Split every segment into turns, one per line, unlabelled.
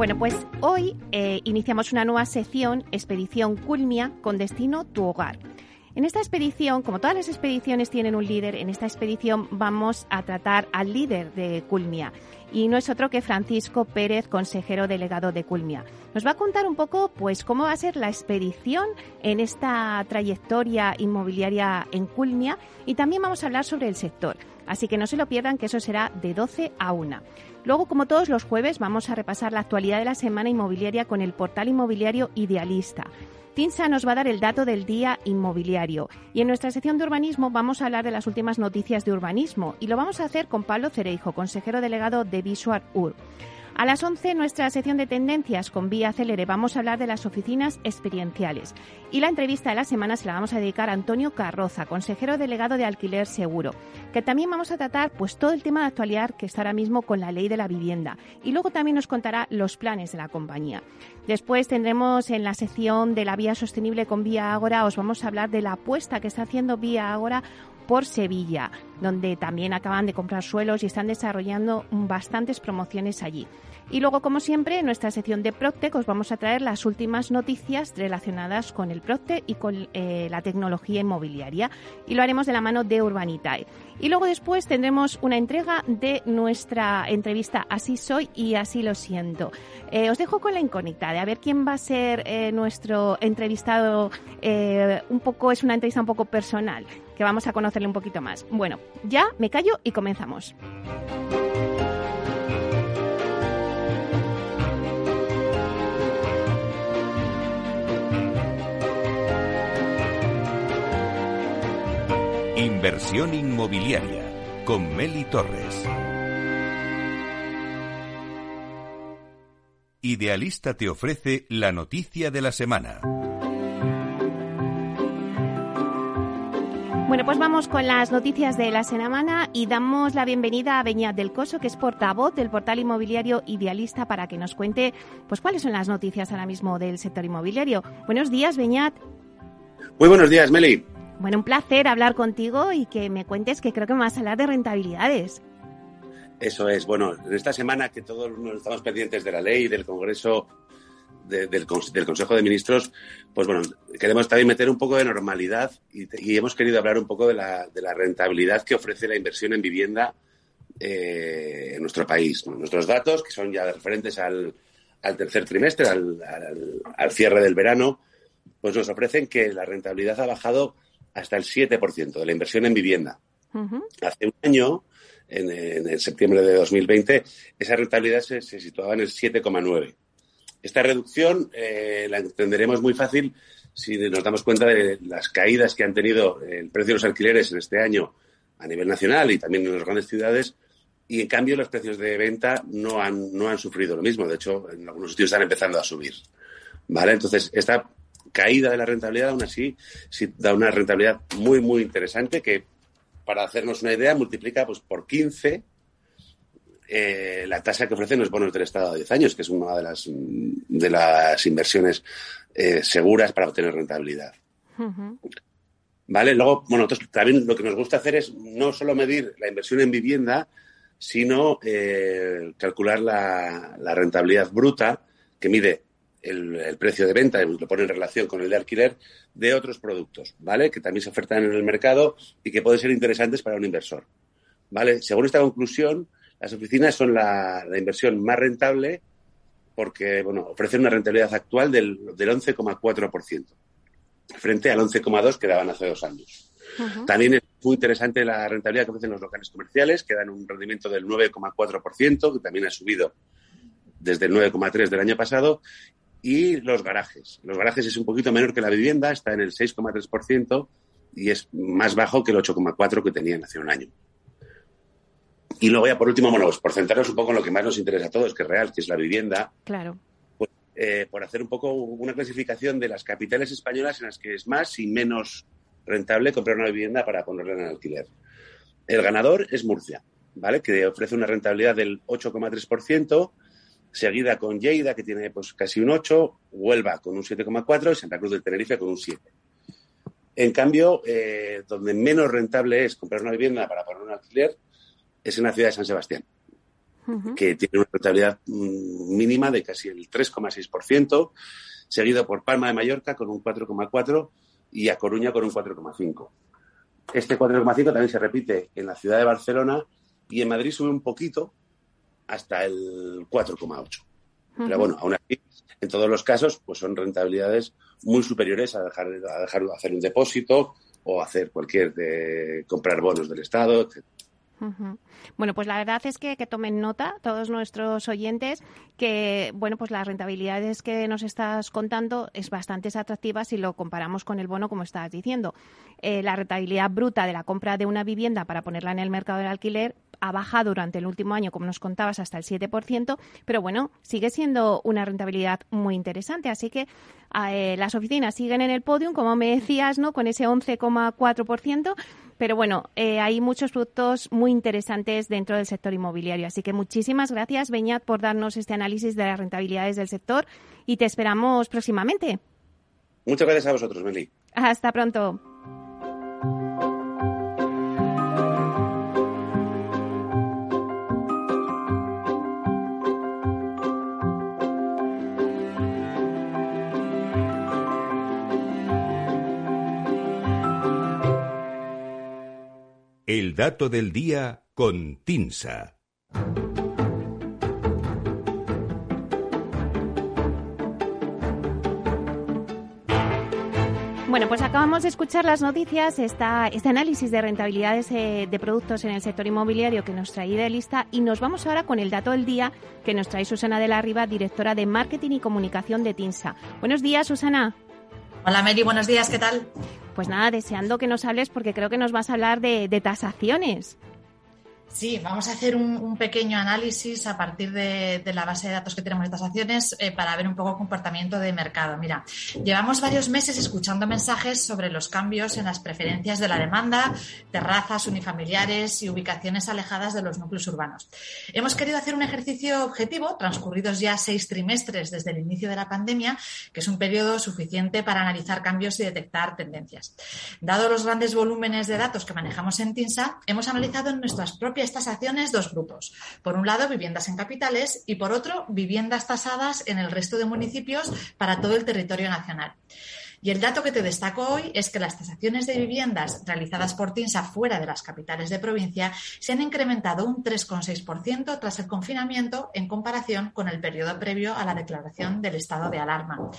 Bueno, pues hoy eh, iniciamos una nueva sección, Expedición Culmia, con destino tu hogar. En esta expedición, como todas las expediciones tienen un líder, en esta expedición vamos a tratar al líder de Culmia y no es otro que Francisco Pérez, consejero delegado de Culmia. Nos va a contar un poco pues cómo va a ser la expedición en esta trayectoria inmobiliaria en Culmia y también vamos a hablar sobre el sector. Así que no se lo pierdan que eso será de 12 a 1. Luego, como todos los jueves, vamos a repasar la actualidad de la semana inmobiliaria con el portal inmobiliario Idealista. Tinsa nos va a dar el dato del día inmobiliario y en nuestra sección de urbanismo vamos a hablar de las últimas noticias de urbanismo y lo vamos a hacer con Pablo Cereijo, consejero delegado de Visual Ur. A las 11, nuestra sección de tendencias con Vía Celere, vamos a hablar de las oficinas experienciales. Y la entrevista de la semana se la vamos a dedicar a Antonio Carroza, consejero delegado de Alquiler Seguro, que también vamos a tratar pues todo el tema de actualidad que está ahora mismo con la ley de la vivienda. Y luego también nos contará los planes de la compañía. Después tendremos en la sección de la vía sostenible con Vía Ágora, os vamos a hablar de la apuesta que está haciendo Vía Ágora por Sevilla, donde también acaban de comprar suelos y están desarrollando bastantes promociones allí. Y luego, como siempre, en nuestra sección de Proctec os vamos a traer las últimas noticias relacionadas con el Proctec y con eh, la tecnología inmobiliaria. Y lo haremos de la mano de Urbanitae. Y luego después tendremos una entrega de nuestra entrevista Así soy y así lo siento. Eh, os dejo con la incógnita de a ver quién va a ser eh, nuestro entrevistado. un poco es una entrevista un poco personal que vamos a conocerle un poquito más. Bueno, ya me callo y comenzamos.
Inversión inmobiliaria con Meli Torres. Idealista te ofrece la noticia de la semana.
Bueno, pues vamos con las noticias de la semana y damos la bienvenida a Beñat del Coso, que es portavoz del portal inmobiliario Idealista, para que nos cuente pues cuáles son las noticias ahora mismo del sector inmobiliario. Buenos días, Beñat.
Muy buenos días, Meli.
Bueno, un placer hablar contigo y que me cuentes que creo que me vas a hablar de rentabilidades.
Eso es. Bueno, en esta semana que todos estamos pendientes de la ley, del Congreso, del, Consejo de Ministros, pues bueno, queremos también meter un poco de normalidad y, hemos querido hablar un poco de la, de la, rentabilidad que ofrece la inversión en vivienda eh, en nuestro país. Nuestros datos, que son ya referentes al, tercer trimestre, al, cierre del verano, pues nos ofrecen que la rentabilidad ha bajado hasta el 7% de la inversión en vivienda. Hace un año, en, en, septiembre de 2020, esa rentabilidad se, situaba en el 7,9%. Esta reducción eh, la entenderemos muy fácil si nos damos cuenta de las caídas que han tenido el precio de los alquileres en este año a nivel nacional y también en las grandes ciudades, y en cambio los precios de venta no han, no han sufrido lo mismo. De hecho, en algunos sitios están empezando a subir. ¿Vale? Entonces, esta caída de la rentabilidad, aún así, sí da una rentabilidad muy, muy interesante que, para hacernos una idea, multiplica pues, por 15 eh, la tasa que ofrecen los bonos del Estado a 10 años, que es una de las, de las inversiones eh, seguras para obtener rentabilidad. ¿Vale? Luego, bueno, también lo que nos gusta hacer es no solo medir la inversión en vivienda, sino eh, calcular la, rentabilidad bruta que mide el, precio de venta, lo pone en relación con el de alquiler de otros productos, ¿vale? Que también se ofertan en el mercado y que pueden ser interesantes para un inversor, ¿vale? Según esta conclusión, las oficinas son la, inversión más rentable porque, bueno, ofrecen una rentabilidad actual del, del 11,4% frente al 11,2 que daban hace dos años. También es muy interesante la rentabilidad que ofrecen los locales comerciales, que dan un rendimiento del 9,4%, que también ha subido desde el 9,3 del año pasado, y los garajes. Los garajes es un poquito menor que la vivienda, está en el 6,3% y es más bajo que el 8,4% que tenían hace un año. Y luego ya por último, bueno, pues por centrarnos un poco en lo que más nos interesa a todos, que es real, que es la vivienda.
Claro.
Eh, por hacer un poco una clasificación de las capitales españolas en las que es más y menos rentable comprar una vivienda para ponerla en alquiler. El ganador es Murcia, ¿vale? Que ofrece una rentabilidad del 8,3%, seguida con Lleida, que tiene pues casi un 8, Huelva con un 7,4 y Santa Cruz del Tenerife con un 7. En cambio, eh, donde menos rentable es comprar una vivienda para poner un alquiler es en la ciudad de San Sebastián que tiene una rentabilidad mm, mínima de casi el 3,6%, seguido por Palma de Mallorca con un 4,4% y a Coruña con un 4,5%. Este 4,5% también se repite en la ciudad de Barcelona y en Madrid sube un poquito hasta el 4,8%. Pero bueno, aún así, en todos los casos, pues son rentabilidades muy superiores a dejar, a dejar hacer un depósito o hacer cualquier de comprar bonos del Estado, etc.
Bueno, pues la verdad es que, que tomen nota todos nuestros oyentes que, bueno, pues las rentabilidades que nos estás contando es bastante atractiva si lo comparamos con el bono, como estabas diciendo. Eh, la rentabilidad bruta de la compra de una vivienda para ponerla en el mercado del alquiler ha bajado durante el último año, como nos contabas, hasta el 7%, pero bueno, sigue siendo una rentabilidad muy interesante. Así que eh, las oficinas siguen en el podium, como me decías, ¿no? Con ese 11,4%. Pero bueno, eh, hay muchos productos muy interesantes dentro del sector inmobiliario. Así que muchísimas gracias, Beñat, por darnos este análisis de las rentabilidades del sector y te esperamos próximamente.
Muchas gracias a vosotros, Meli.
Hasta pronto.
El dato del día con Tinsa.
Bueno, pues acabamos de escuchar las noticias, esta, este análisis de rentabilidades eh, de productos en el sector inmobiliario que nos trae de lista y nos vamos ahora con el dato del día que nos trae Susana de la Riva, directora de Marketing y Comunicación de TINSA. Buenos días, Susana.
Hola Mary, buenos días, ¿qué tal?
Pues nada, deseando que nos hables porque creo que nos vas a hablar de, de tasaciones.
Sí, vamos a hacer un, pequeño análisis a partir de, la base de datos que tenemos de estas acciones eh, para ver un poco el comportamiento de mercado. Mira, llevamos varios meses escuchando mensajes sobre los cambios en las preferencias de la demanda, terrazas unifamiliares y ubicaciones alejadas de los núcleos urbanos. Hemos querido hacer un ejercicio objetivo, transcurridos ya seis trimestres desde el inicio de la pandemia, que es un periodo suficiente para analizar cambios y detectar tendencias. Dado los grandes volúmenes de datos que manejamos en TINSA, hemos analizado en nuestras propias estas acciones dos grupos. Por un lado, viviendas en capitales y por otro, viviendas tasadas en el resto de municipios para todo el territorio nacional. Y el dato que te destaco hoy es que las tasaciones de viviendas realizadas por TINSA fuera de las capitales de provincia se han incrementado un 3,6% tras el confinamiento en comparación con el periodo previo a la declaración del estado de alarma.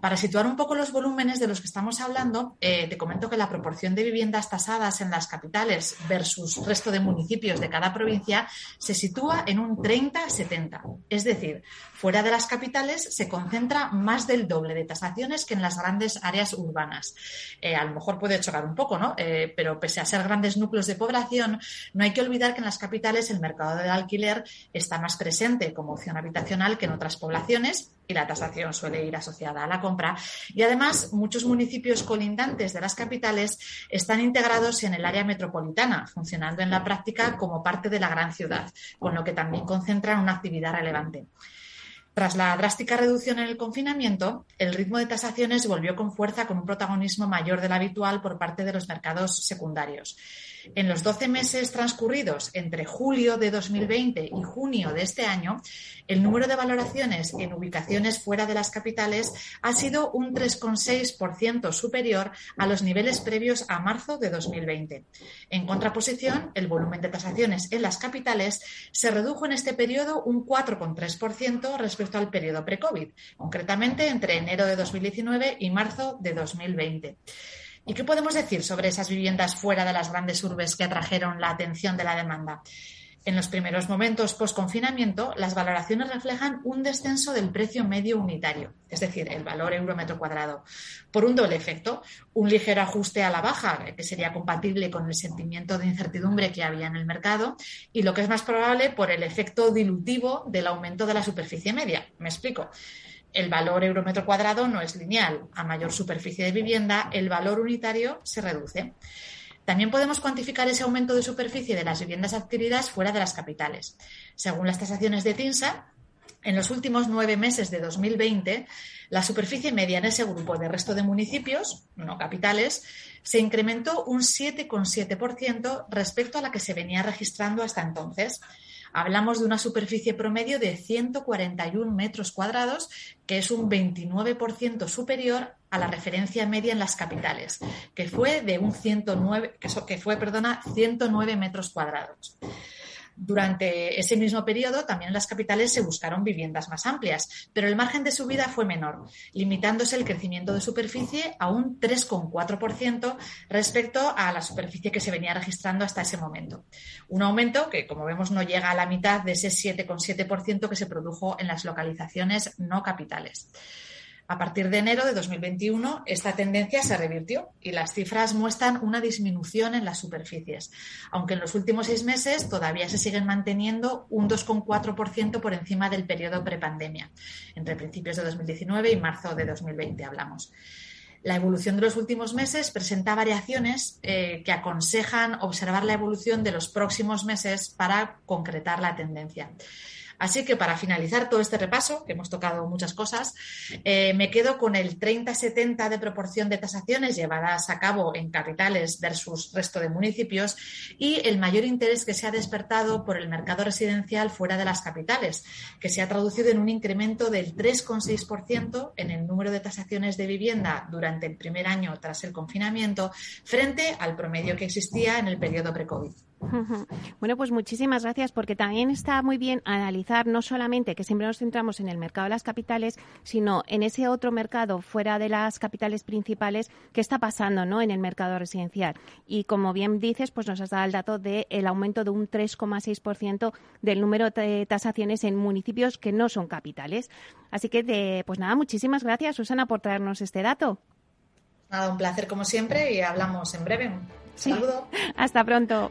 Para situar un poco los volúmenes de los que estamos hablando, eh, te comento que la proporción de viviendas tasadas en las capitales versus resto de municipios de cada provincia se sitúa en un 30-70. Es decir, fuera de las capitales se concentra más del doble de tasaciones que en las grandes áreas urbanas. Eh, a lo mejor puede chocar un poco, ¿no? Eh, pero pese a ser grandes núcleos de población, no hay que olvidar que en las capitales el mercado del alquiler está más presente como opción habitacional que en otras poblaciones y la tasación suele ir asociada a la compra. Y además, muchos municipios colindantes de las capitales están integrados en el área metropolitana, funcionando en la práctica como parte de la gran ciudad, con lo que también concentran una actividad relevante. Tras la drástica reducción en el confinamiento, el ritmo de tasaciones volvió con fuerza con un protagonismo mayor del habitual por parte de los mercados secundarios. En los 12 meses transcurridos entre julio de 2020 y junio de este año, el número de valoraciones en ubicaciones fuera de las capitales ha sido un 3,6% superior a los niveles previos a marzo de 2020. En contraposición, el volumen de tasaciones en las capitales se redujo en este periodo un 4,3% respecto al periodo pre-COVID, concretamente entre enero de 2019 y marzo de 2020. ¿Y qué podemos decir sobre esas viviendas fuera de las grandes urbes que atrajeron la atención de la demanda? En los primeros momentos post-confinamiento, las valoraciones reflejan un descenso del precio medio unitario, es decir, el valor euro metro cuadrado, por un doble efecto, un ligero ajuste a la baja, que sería compatible con el sentimiento de incertidumbre que había en el mercado, y lo que es más probable por el efecto dilutivo del aumento de la superficie media. Me explico el valor euro metro cuadrado no es lineal. A mayor superficie de vivienda, el valor unitario se reduce. También podemos cuantificar ese aumento de superficie de las viviendas adquiridas fuera de las capitales. Según las tasaciones de TINSA, en los últimos nueve meses de 2020, la superficie media en ese grupo de resto de municipios, no capitales, se incrementó un 7,7% respecto a la que se venía registrando hasta entonces. Hablamos de una superficie promedio de 141 metros cuadrados, que es un 29% superior a la referencia media en las capitales, que fue de un 109, que fue, perdona, 109 metros cuadrados. Durante ese mismo periodo, también en las capitales se buscaron viviendas más amplias, pero el margen de subida fue menor, limitándose el crecimiento de superficie a un 3,4% respecto a la superficie que se venía registrando hasta ese momento. Un aumento que, como vemos, no llega a la mitad de ese 7,7% que se produjo en las localizaciones no capitales. A partir de enero de 2021, esta tendencia se revirtió y las cifras muestran una disminución en las superficies, aunque en los últimos seis meses todavía se siguen manteniendo un 2,4% por encima del periodo prepandemia, entre principios de 2019 y marzo de 2020 hablamos. La evolución de los últimos meses presenta variaciones eh, que aconsejan observar la evolución de los próximos meses para concretar la tendencia. Así que para finalizar todo este repaso, que hemos tocado muchas cosas, eh, me quedo con el 30-70 de proporción de tasaciones llevadas a cabo en capitales versus resto de municipios y el mayor interés que se ha despertado por el mercado residencial fuera de las capitales, que se ha traducido en un incremento del 3,6% en el número de tasaciones de vivienda durante el primer año tras el confinamiento frente al promedio que existía en el periodo pre-COVID.
Bueno, pues muchísimas gracias porque también está muy bien analizar no solamente que siempre nos centramos en el mercado de las capitales, sino en ese otro mercado fuera de las capitales principales que está pasando ¿no? en el mercado residencial. Y como bien dices, pues nos has dado el dato del aumento de un 3,6% del número de tasaciones en municipios que no son capitales. Así que, pues nada, muchísimas gracias, Susana, por traernos este dato.
Nada, un placer como siempre y hablamos en breve. Un saludo.
Hasta pronto.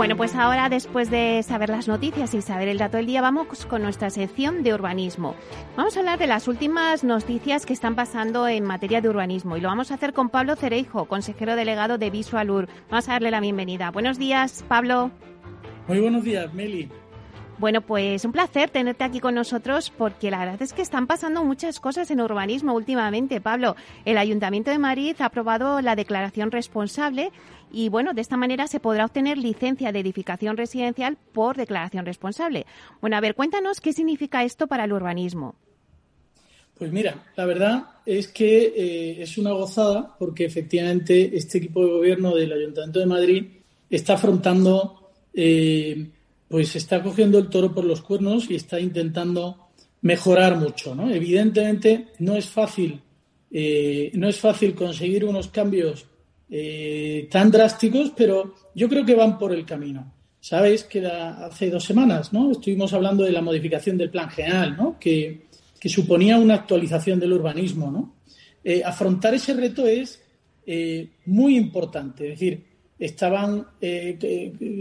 Bueno, pues ahora después de saber las noticias y saber el dato del día, vamos con nuestra sección de urbanismo. Vamos a hablar de las últimas noticias que están pasando en materia de urbanismo y lo vamos a hacer con Pablo Cereijo, consejero delegado de Visualur. Vamos a darle la bienvenida. Buenos días, Pablo.
Muy buenos días, Meli.
Bueno, pues un placer tenerte aquí con nosotros porque la verdad es que están pasando muchas cosas en urbanismo últimamente, Pablo. El Ayuntamiento de Madrid ha aprobado la declaración responsable y bueno, de esta manera se podrá obtener licencia de edificación residencial por declaración responsable. Bueno, a ver, cuéntanos qué significa esto para el urbanismo.
Pues mira, la verdad es que eh, es una gozada porque efectivamente este equipo de gobierno del Ayuntamiento de Madrid está afrontando eh, pues está cogiendo el toro por los cuernos y está intentando mejorar mucho. ¿no? Evidentemente no es fácil, eh, no es fácil conseguir unos cambios eh, tan drásticos, pero yo creo que van por el camino. Sabéis que hace dos semanas ¿no? estuvimos hablando de la modificación del plan general, ¿no? que, suponía una actualización del urbanismo. ¿no? Eh, afrontar ese reto es muy importante. Es decir, estaban,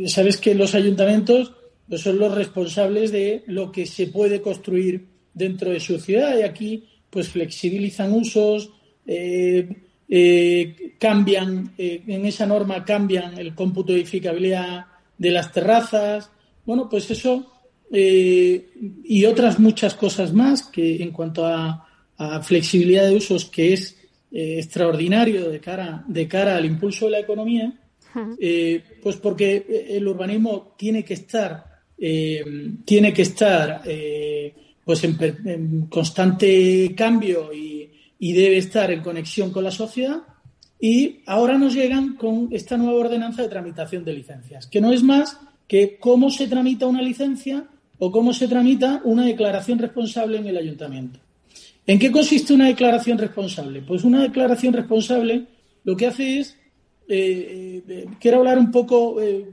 sabes que los ayuntamientos pues son los responsables de lo que se puede construir dentro de su ciudad. Y aquí pues flexibilizan usos, eh, eh, cambian, eh, en esa norma cambian el cómputo de edificabilidad de las terrazas, bueno, pues eso y otras muchas cosas más que en cuanto a, flexibilidad de usos que es extraordinario de cara, de cara al impulso de la economía, pues porque el urbanismo tiene que estar eh, tiene que estar eh, pues en, constante cambio y, debe estar en conexión con la sociedad. Y ahora nos llegan con esta nueva ordenanza de tramitación de licencias, que no es más que cómo se tramita una licencia o cómo se tramita una declaración responsable en el ayuntamiento. ¿En qué consiste una declaración responsable? Pues una declaración responsable lo que hace es, eh, quiero hablar un poco eh,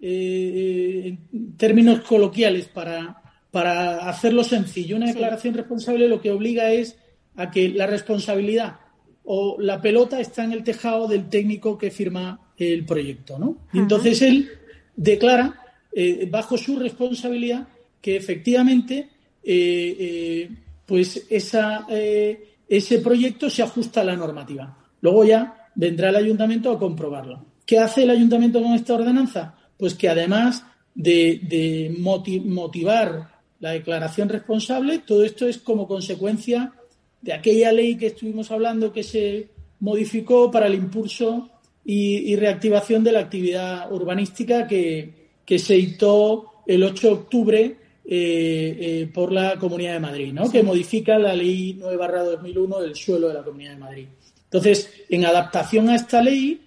en términos coloquiales, para, para hacerlo sencillo. Una declaración responsable lo que obliga es a que la responsabilidad o la pelota está en el tejado del técnico que firma el proyecto, ¿no? entonces él declara, eh, bajo su responsabilidad, que efectivamente eh, pues esa, ese proyecto se ajusta a la normativa. Luego ya vendrá el ayuntamiento a comprobarlo. ¿Qué hace el ayuntamiento con esta ordenanza? pues que además de, motivar la declaración responsable, todo esto es como consecuencia de aquella ley que estuvimos hablando que se modificó para el impulso y, reactivación de la actividad urbanística que, se dictó el 8 de octubre eh, eh, por la Comunidad de Madrid, ¿no? que modifica la ley 9-2001 del suelo de la Comunidad de Madrid. Entonces, en adaptación a esta ley,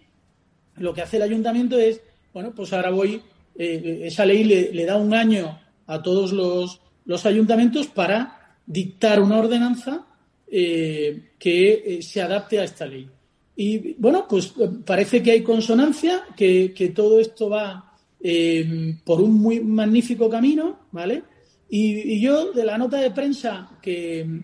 lo que hace el ayuntamiento es bueno, pues ahora voy, eh, esa ley le, da un año a todos los, ayuntamientos para dictar una ordenanza eh, que eh, se adapte a esta ley. Y bueno, pues parece que hay consonancia, que, todo esto va por un muy magnífico camino, ¿vale? Y, yo de la nota de prensa que,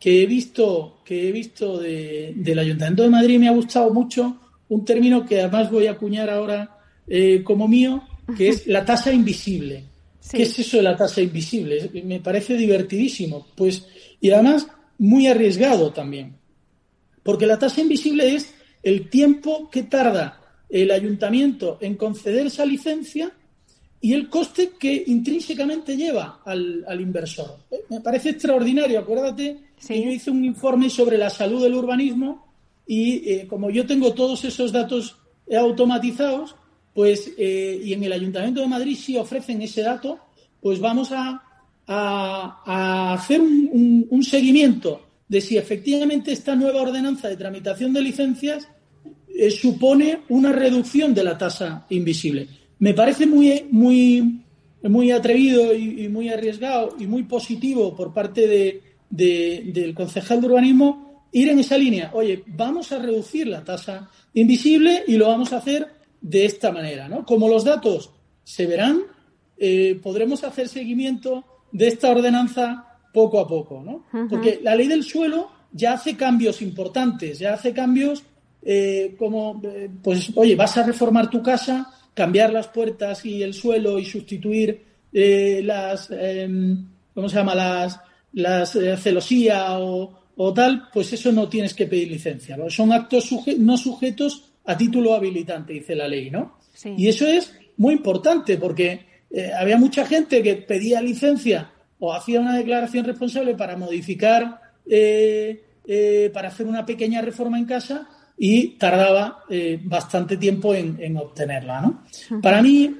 he visto, que he visto del Ayuntamiento de Madrid me ha gustado mucho un término que además voy a acuñar ahora eh, como mío, que es la tasa invisible. ¿Qué es eso de la tasa invisible? Me parece divertidísimo. Pues, y además muy arriesgado también. Porque la tasa invisible es el tiempo que tarda el ayuntamiento en conceder esa licencia y el coste que intrínsecamente lleva al, inversor. Eh, me parece extraordinario. Acuérdate que yo hice un informe sobre la salud del urbanismo y eh, como yo tengo todos esos datos automatizados, pues, eh, y en el Ayuntamiento de Madrid sí ofrecen ese dato, pues vamos a, a, hacer un, seguimiento de si efectivamente esta nueva ordenanza de tramitación de licencias eh, supone una reducción de la tasa invisible. Me parece muy, muy, muy atrevido y, muy arriesgado y muy positivo por parte de, del concejal de urbanismo ir en esa línea. Oye, vamos a reducir la tasa invisible y lo vamos a hacer de esta manera. ¿no? Como los datos se verán, eh, podremos hacer seguimiento de esta ordenanza poco a poco, ¿no? Porque la ley del suelo ya hace cambios importantes, ya hace cambios eh, como, eh, pues, oye, vas a reformar tu casa, cambiar las puertas y el suelo y sustituir eh, las, em, ¿cómo se llama? Las, las celosía o, tal, pues eso no tienes que pedir licencia. Son actos no sujetos a título habilitante, dice la ley, ¿no? Y eso es muy importante porque eh, había mucha gente que pedía licencia o hacía una declaración responsable para modificar, eh, eh, para hacer una pequeña reforma en casa y tardaba bastante tiempo en, obtenerla. ¿no? Para mí,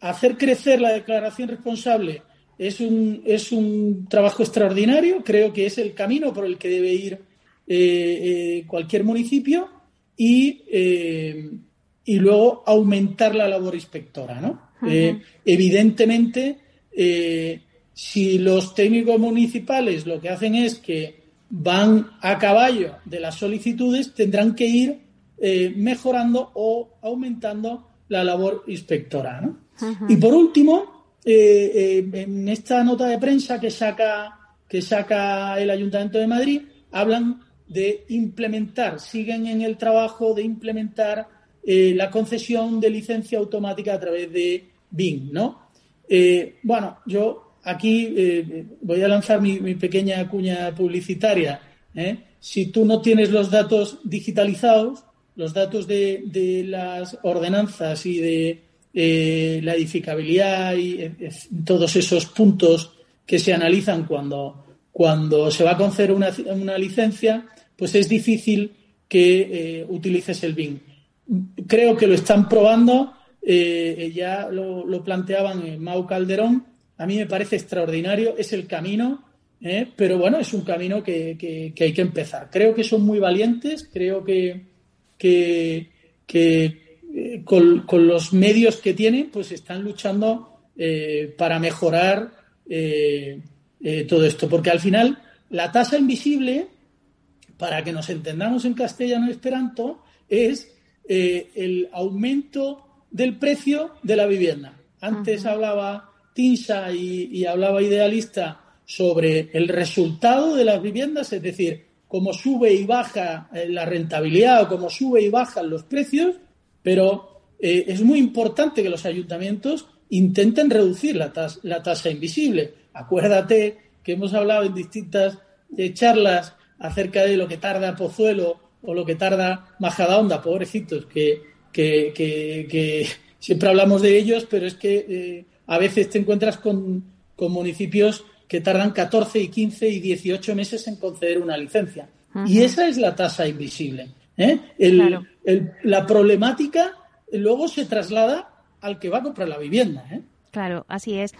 hacer crecer la declaración responsable es un, es un trabajo extraordinario, creo que es el camino por el que debe ir cualquier municipio y y luego aumentar la labor inspectora, ¿no? Eh, evidentemente, eh, si los técnicos municipales lo que hacen es que van a caballo de las solicitudes, tendrán que ir eh, mejorando o aumentando la labor inspectora. ¿no? Y por último, en esta nota de prensa que saca, que saca el Ayuntamiento de Madrid, hablan de implementar, siguen en el trabajo de implementar eh, la concesión de licencia automática a través de Bing, ¿no? Eh, bueno, yo aquí eh, voy a lanzar mi, pequeña cuña publicitaria. Si tú no tienes los datos digitalizados, los datos de, las ordenanzas y de la edificabilidad y todos esos puntos que se analizan cuando, cuando se va a conceder una, una licencia, pues es difícil que utilices el BIM creo que lo están probando. Eh, ya lo, planteaban en Mau Calderón. A mí me parece extraordinario, es el camino, ¿eh? pero bueno, es un camino que, hay que empezar. Creo que son muy valientes, creo que, que, eh, con, los medios que tienen, pues están luchando para mejorar todo esto. Porque al final, la tasa invisible, para que nos entendamos en castellano esperanto, es eh, el aumento del precio de la vivienda. Antes hablaba Tinsa y, hablaba Idealista sobre el resultado de las viviendas, es decir, cómo sube y baja eh, la rentabilidad o cómo sube y bajan los precios, pero eh, es muy importante que los ayuntamientos intenten reducir la, la tasa invisible. Acuérdate que hemos hablado en distintas charlas acerca de lo que tarda Pozuelo o lo que tarda Majadahonda, pobrecitos, que, siempre hablamos de ellos, pero es que eh, a veces te encuentras con, con, municipios que tardan 14 y 15 y 18 meses en conceder una licencia. Y esa es la tasa invisible. ¿eh? la problemática luego se traslada al que va a comprar la vivienda. ¿eh?
Claro, así es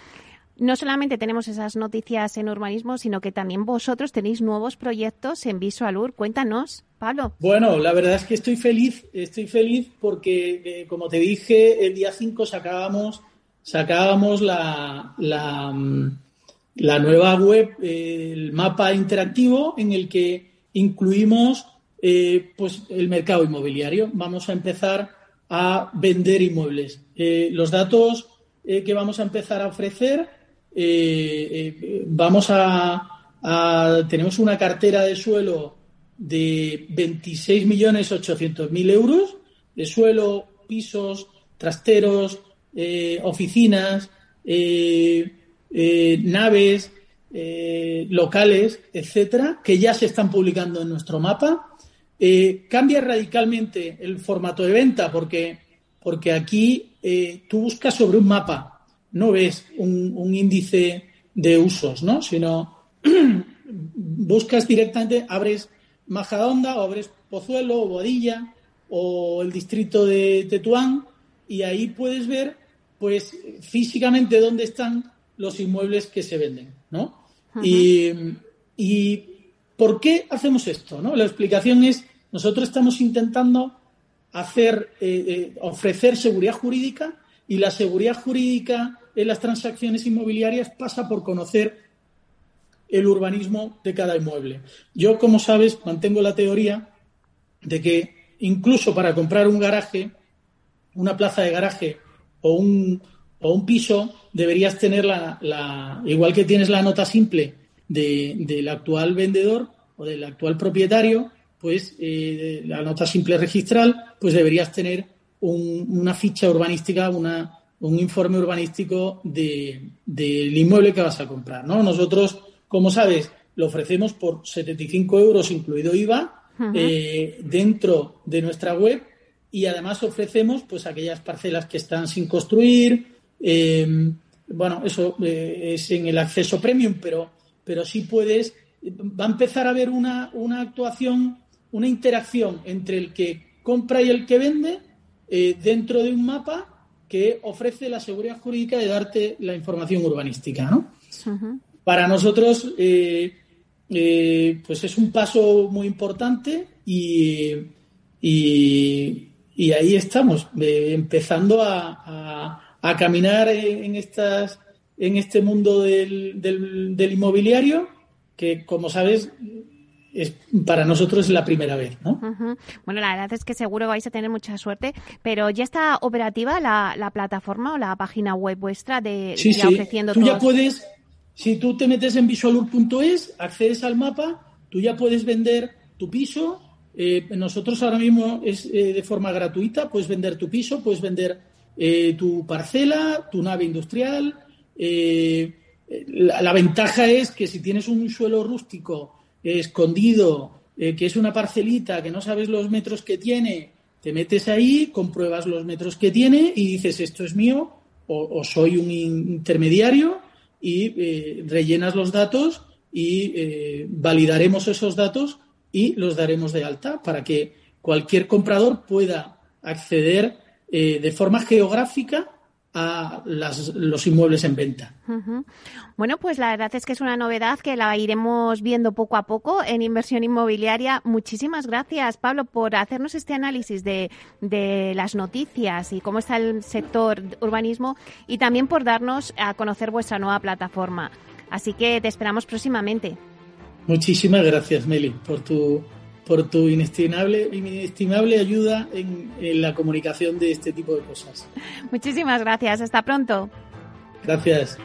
no solamente tenemos esas noticias en urbanismo, sino que también vosotros tenéis nuevos proyectos en Visualur. Cuéntanos, Pablo.
Bueno, la verdad es que estoy feliz, estoy feliz porque, eh, como te dije, el día 5 sacábamos, sacábamos la, la, mm, nueva web, el mapa interactivo en el que incluimos eh, pues el mercado inmobiliario. Vamos a empezar a vender inmuebles. Eh, los datos que vamos a empezar a ofrecer eh, eh, vamos a, tenemos una cartera de suelo de 26.800.000 euros de suelo, pisos, trasteros, eh, oficinas, naves, locales, etcétera, que ya se están publicando en nuestro mapa. cambia radicalmente el formato de venta porque, porque aquí tú buscas sobre un mapa no ves un, índice de usos, ¿no? Sino buscas directamente, abres Majadahonda o abres Pozuelo o Boadilla o el distrito de Tetuán y ahí puedes ver pues físicamente dónde están los inmuebles que se venden, ¿no? y, y, ¿por qué hacemos esto? ¿no? La explicación es, nosotros estamos intentando hacer, eh, eh, ofrecer seguridad jurídica y la seguridad jurídica en las transacciones inmobiliarias pasa por conocer el urbanismo de cada inmueble. Yo, como sabes, mantengo la teoría de que incluso para comprar un garaje, una plaza de garaje o un, o un piso, deberías tener la, igual que tienes la nota simple del actual vendedor o del actual propietario, pues eh, la nota simple registral, pues deberías tener una ficha urbanística, una, un informe urbanístico del inmueble que vas a comprar. ¿no? Nosotros, como sabes, lo ofrecemos por 75 euros, incluido IVA, eh, dentro de nuestra web y además ofrecemos pues aquellas parcelas que están sin construir. Eh, bueno, eso es en el acceso premium, pero, pero sí puedes. Va a empezar a haber una, una actuación una interacción entre el que compra y el que vende eh, dentro de un mapa que ofrece la seguridad jurídica de darte la información urbanística, ¿no? Para nosotros, eh, eh, pues es un paso muy importante y, y, ahí estamos, empezando a, caminar en, estas, en este mundo del, del inmobiliario, que como sabes, es, para nosotros es la primera vez, ¿no?
Bueno, la verdad es que seguro vais a tener mucha suerte, pero ¿ya está operativa la, plataforma o la página web vuestra de
sí, sí. ofreciendo Tú ya puedes, si tú te metes en visualur.es, accedes al mapa, tú ya puedes vender tu piso. Eh, nosotros ahora mismo es eh, de forma gratuita, puedes vender tu piso, puedes vender eh, tu parcela, tu nave industrial. La, ventaja es que si tienes un suelo rústico escondido, que es una parcelita que no sabes los metros que tiene, te metes ahí, compruebas los metros que tiene y dices esto es mío o, soy un intermediario y rellenas los datos y validaremos esos datos y los daremos de alta para que cualquier comprador pueda acceder de forma geográfica a los inmuebles en venta.
Bueno, pues la verdad es que es una novedad que la iremos viendo poco a poco en inversión inmobiliaria. Muchísimas gracias, Pablo, por hacernos este análisis de, de las noticias y cómo está el sector urbanismo y también por darnos a conocer vuestra nueva plataforma. Así que te esperamos próximamente.
Muchísimas gracias, Meli, por tu por tu inestimable, inestimable ayuda en, la comunicación de este tipo de cosas.
Muchísimas gracias. Hasta pronto.
Gracias.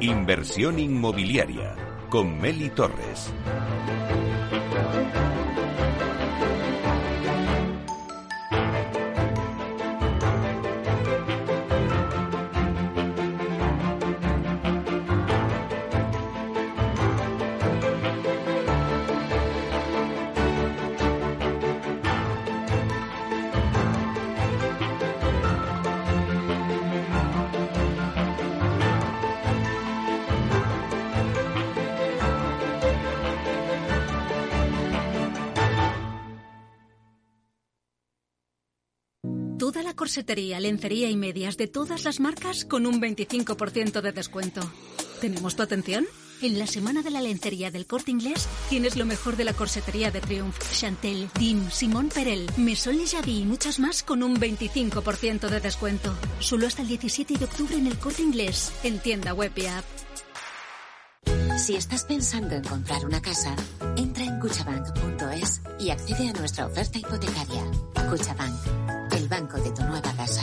Inversión inmobiliaria con Meli Torres.
Corsetería, lencería y medias de todas las marcas con un 25% de descuento. ¿Tenemos tu atención? En la semana de la lencería del corte inglés tienes lo mejor de la corsetería de Triumph, Chantel, Dim, Simón Perel, Maison Le Javi y muchas más con un 25% de descuento. Solo hasta el 17 de octubre en el corte inglés, en tienda web y app.
Si estás pensando en comprar una casa, entra en cuchabank.es y accede a nuestra oferta hipotecaria. Cuchabank, banco de tu nueva casa.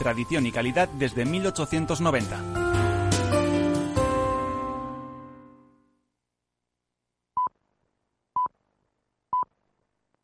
tradición y calidad desde 1890.